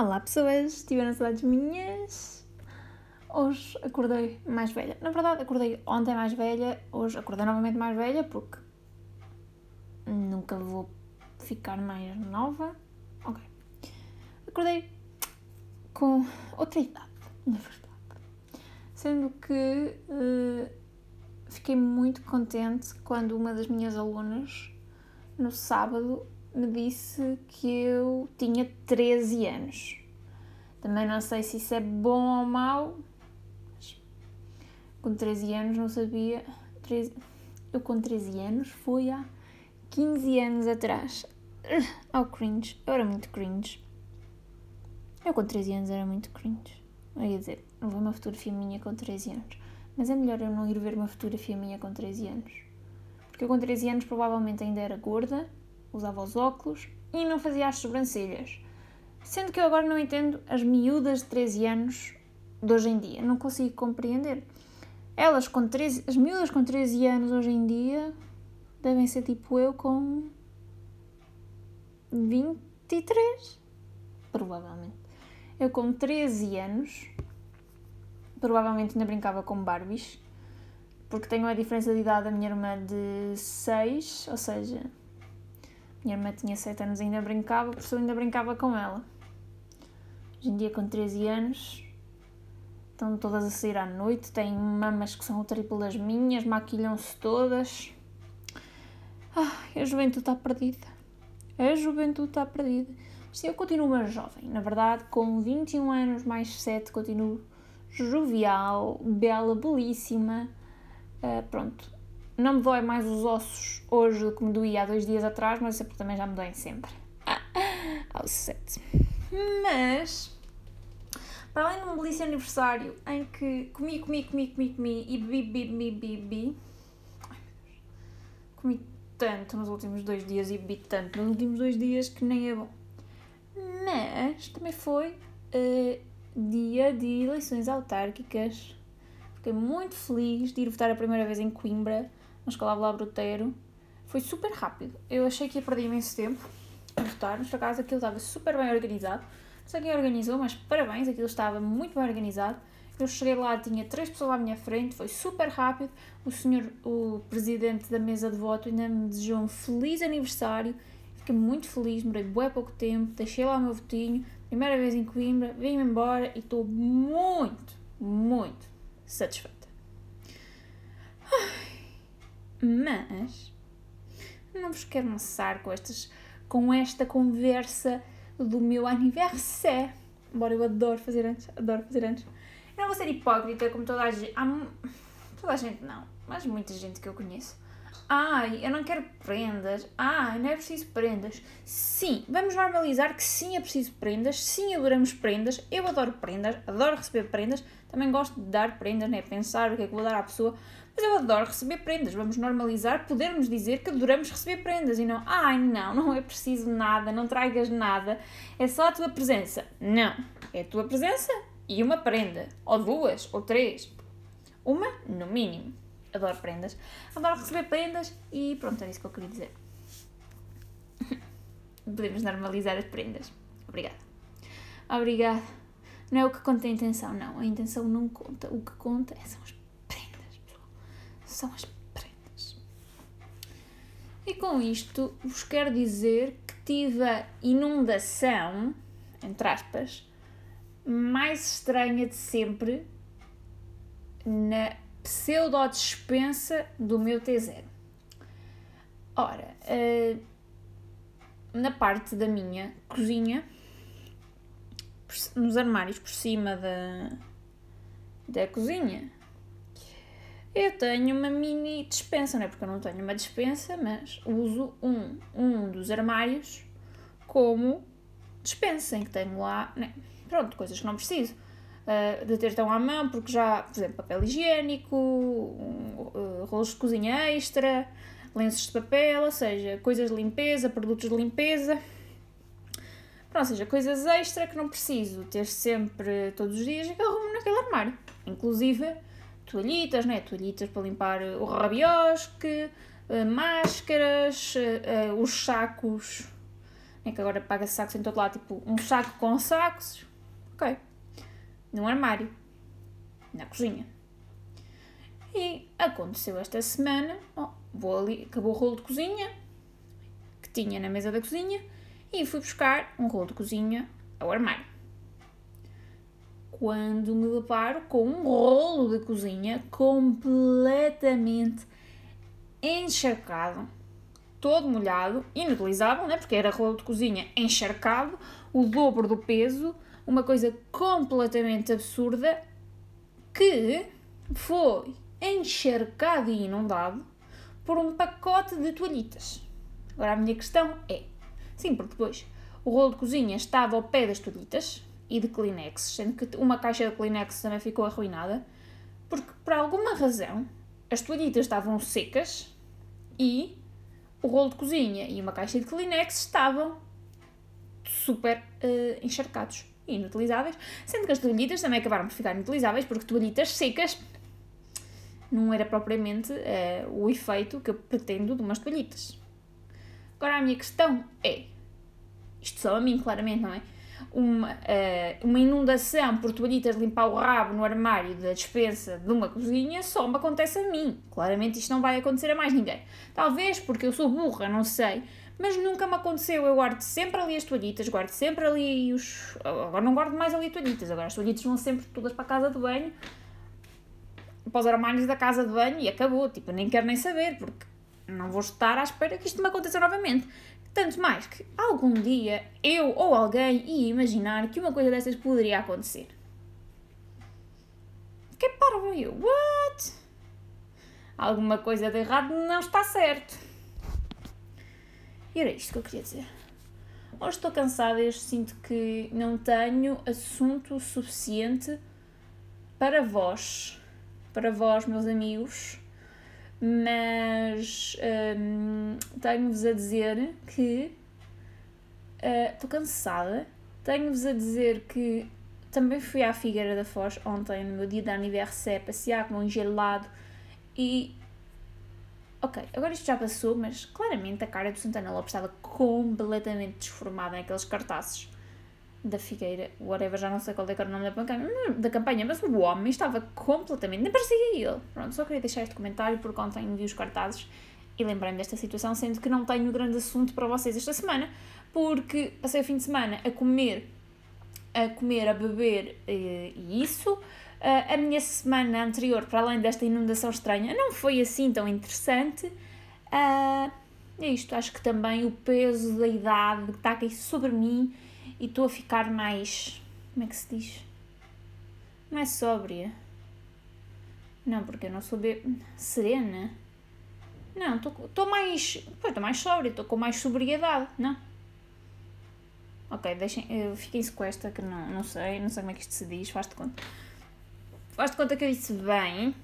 Olá pessoas, tiveram saudades minhas? Hoje acordei mais velha. Na verdade, acordei ontem mais velha, hoje acordei novamente mais velha porque nunca vou ficar mais nova. Ok. Acordei com outra idade, na verdade. Sendo que uh, fiquei muito contente quando uma das minhas alunas, no sábado, me disse que eu tinha 13 anos. Também não sei se isso é bom ou mau. Com 13 anos não sabia. 13, eu com 13 anos foi há 15 anos atrás. Ao oh, cringe. Eu era muito cringe. Eu com 13 anos era muito cringe. Eu ia dizer, não vou uma fotografia minha com 13 anos. Mas é melhor eu não ir ver uma fotografia minha com 13 anos. Porque eu com 13 anos provavelmente ainda era gorda usava os óculos e não fazia as sobrancelhas. Sendo que eu agora não entendo as miúdas de 13 anos de hoje em dia. Não consigo compreender. Elas com 13, as miúdas com 13 anos hoje em dia devem ser tipo eu com 23. Provavelmente. Eu com 13 anos provavelmente ainda brincava com Barbies. Porque tenho a diferença de idade da minha irmã de 6, ou seja, minha irmã tinha 7 anos e ainda brincava, por isso eu ainda brincava com ela. Hoje em dia, com 13 anos, estão todas a sair à noite, têm mamas que são o triplo das minhas, maquilham-se todas. Ah, a juventude está perdida. A juventude está perdida. Mas eu continuo uma jovem. Na verdade, com 21 anos mais 7, continuo jovial, bela, belíssima. Uh, pronto, não me dói mais os ossos hoje do que me doía há dois dias atrás, mas porque também já me doem sempre. Ah, aos sete. Mas, para além de um belíssimo aniversário em que comi, comi, comi, comi, comi e bebi, bebi, bebi, bebi. Comi tanto nos últimos dois dias e bebi tanto nos últimos dois dias que nem é bom. Mas também foi uh, dia de eleições autárquicas. Fiquei muito feliz de ir votar a primeira vez em Coimbra na escola Blá Bruteiro. Foi super rápido. Eu achei que ia perder imenso tempo a votar, mas por acaso aquilo estava super bem organizado. Não sei quem organizou, mas parabéns, aquilo estava muito bem organizado. Eu cheguei lá, tinha três pessoas à minha frente, foi super rápido. O senhor, o presidente da mesa de voto, ainda me desejou um feliz aniversário. Fiquei muito feliz, demorei bem pouco tempo, deixei lá o meu votinho. Primeira vez em Coimbra, vim-me embora e estou muito, muito satisfeita. Mas não vos quero amassar com, estas, com esta conversa do meu aniversário. Embora eu adoro fazer antes, adoro fazer antes. Eu não vou ser hipócrita como toda a gente. Há, toda a gente não, mas muita gente que eu conheço. Ai, eu não quero prendas. Ai, não é preciso prendas. Sim, vamos normalizar que sim é preciso prendas. Sim, adoramos prendas. Eu adoro prendas, adoro receber prendas. Também gosto de dar prendas, né? Pensar o que é que vou dar à pessoa. Mas eu adoro receber prendas. Vamos normalizar, podermos dizer que adoramos receber prendas e não, ai não, não é preciso nada, não tragas nada, é só a tua presença. Não, é a tua presença e uma prenda, ou duas, ou três. Uma, no mínimo. Adoro prendas. Adoro receber prendas e pronto, é isso que eu queria dizer. Podemos normalizar as prendas. Obrigada. Obrigada. Não é o que conta a intenção, não. A intenção não conta. O que conta são as são as prendas. E com isto vos quero dizer que tive a inundação, entre aspas, mais estranha de sempre na pseudo-dispensa do meu T0. Ora, uh, na parte da minha cozinha, nos armários por cima da, da cozinha, eu tenho uma mini dispensa, não é? Porque eu não tenho uma dispensa, mas uso um, um dos armários como dispensa, em que tenho lá, né? pronto, coisas que não preciso uh, de ter tão à mão, porque já, por exemplo, papel higiênico, um, uh, rolos de cozinha extra, lenços de papel, ou seja, coisas de limpeza, produtos de limpeza. Pronto, ou seja, coisas extra que não preciso ter sempre, todos os dias, que arrumo naquele armário. Inclusive toalhitas, né? toalhitas para limpar o rabiosque, eh, máscaras, eh, eh, os sacos É que agora paga sacos em todo lado, tipo um saco com sacos. Ok. Num armário. Na cozinha. E aconteceu esta semana, oh, vou ali, acabou o rolo de cozinha que tinha na mesa da cozinha e fui buscar um rolo de cozinha ao armário. Quando me deparo com um rolo de cozinha completamente encharcado, todo molhado, inutilizável, né? porque era rolo de cozinha encharcado, o dobro do peso, uma coisa completamente absurda que foi encharcado e inundado por um pacote de toalhitas. Agora a minha questão é: sim, porque depois o rolo de cozinha estava ao pé das toalhitas e de Kleenex, sendo que uma caixa de Kleenex também ficou arruinada, porque por alguma razão as toalhitas estavam secas e o rolo de cozinha e uma caixa de Kleenex estavam super uh, encharcados inutilizáveis, sendo que as toalhitas também acabaram por ficar inutilizáveis porque toalhitas secas não era propriamente uh, o efeito que eu pretendo de umas toalhitas. Agora a minha questão é, isto só a mim claramente, não é? Uma, uh, uma inundação por toalhitas limpar o rabo no armário da despensa de uma cozinha só me acontece a mim. Claramente isto não vai acontecer a mais ninguém. Talvez porque eu sou burra, não sei, mas nunca me aconteceu. Eu guardo sempre ali as toalhitas, guardo sempre ali os. Agora não guardo mais ali toalhitas, agora as toalhitas vão sempre todas para a casa de banho para os armários da casa de banho e acabou. Tipo, nem quero nem saber, porque não vou estar à espera que isto me aconteça novamente. Tanto mais que algum dia eu ou alguém ia imaginar que uma coisa dessas poderia acontecer. Que parvo eu? What? Alguma coisa de errado não está certo. Era isto que eu queria dizer. Hoje estou cansada e sinto que não tenho assunto suficiente para vós para vós, meus amigos, mas um, tenho-vos a dizer que uh, estou uh, cansada. Tenho-vos a dizer que também fui à Figueira da Foz ontem, no meu dia de aniversário, passear com um gelado e. Ok, agora isto já passou, mas claramente a cara do Santana Lopes estava completamente desformada naqueles cartazes da Figueira, whatever, já não sei qual é era o nome da campanha, da campanha, mas o homem estava completamente, nem parecia ele. Pronto, só queria deixar este comentário porque ontem vi os cartazes e lembrei-me desta situação, sendo que não tenho grande assunto para vocês esta semana, porque passei o fim de semana a comer, a comer, a beber eh, e isso. Eh, a minha semana anterior, para além desta inundação estranha, não foi assim tão interessante. Uh, é isto, acho que também o peso da idade que está aqui sobre mim e estou a ficar mais. Como é que se diz? Não é sóbria. Não, porque eu não sou be... serena. Não, estou mais. Estou mais sóbria, estou com mais sobriedade, não? Ok, deixem. Fiquem-se com esta que não, não sei, não sei como é que isto se diz, faz-te conta. Faz-te conta que eu disse bem.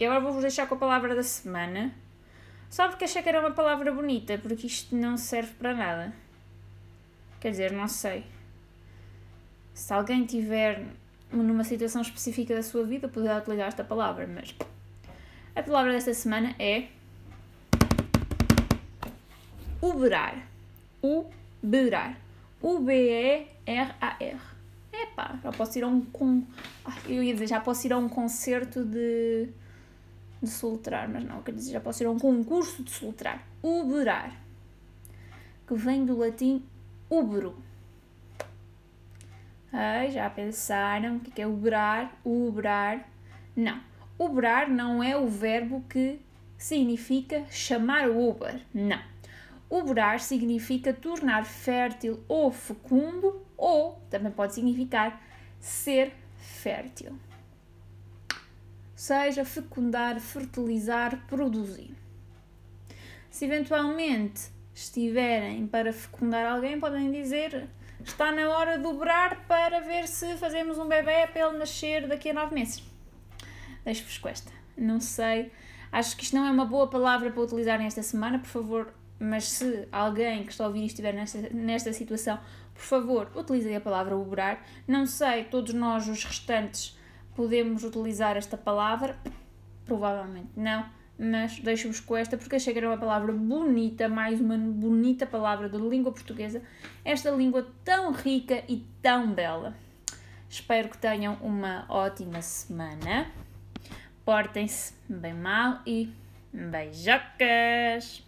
E agora vou-vos deixar com a palavra da semana. Só porque achei que era uma palavra bonita, porque isto não serve para nada. Quer dizer, não sei. Se alguém tiver numa situação específica da sua vida, poderá utilizar esta palavra, mas a palavra desta semana é uberar. Uberar. U-B-E-R-A-R. Epá, já posso ir a um. Com... eu ia dizer, já posso ir a um concerto de. de soletrar, mas não, quer dizer, já posso ir a um concurso de soletrar. Uberar. Que vem do latim ubero Ai, já pensaram o que é ubrar? Ubrar. Não. Ubrar não é o verbo que significa chamar o Uber. Não. Ubrar significa tornar fértil ou fecundo, ou também pode significar ser fértil. Seja fecundar, fertilizar, produzir. Se eventualmente estiverem para fecundar alguém, podem dizer está na hora de dobrar para ver se fazemos um bebê para ele nascer daqui a nove meses. Deixo-vos com esta. Não sei. Acho que isto não é uma boa palavra para utilizarem esta semana, por favor. Mas se alguém que está a ouvir estiver nesta, nesta situação, por favor, utilizem a palavra obrar. Não sei, todos nós, os restantes, podemos utilizar esta palavra? Provavelmente não. mas deixo-vos com esta porque achei que era uma palavra bonita, mais uma bonita palavra da língua portuguesa, esta língua tão rica e tão bela. Espero que tenham uma ótima semana. Portem-se bem mal e beijocas!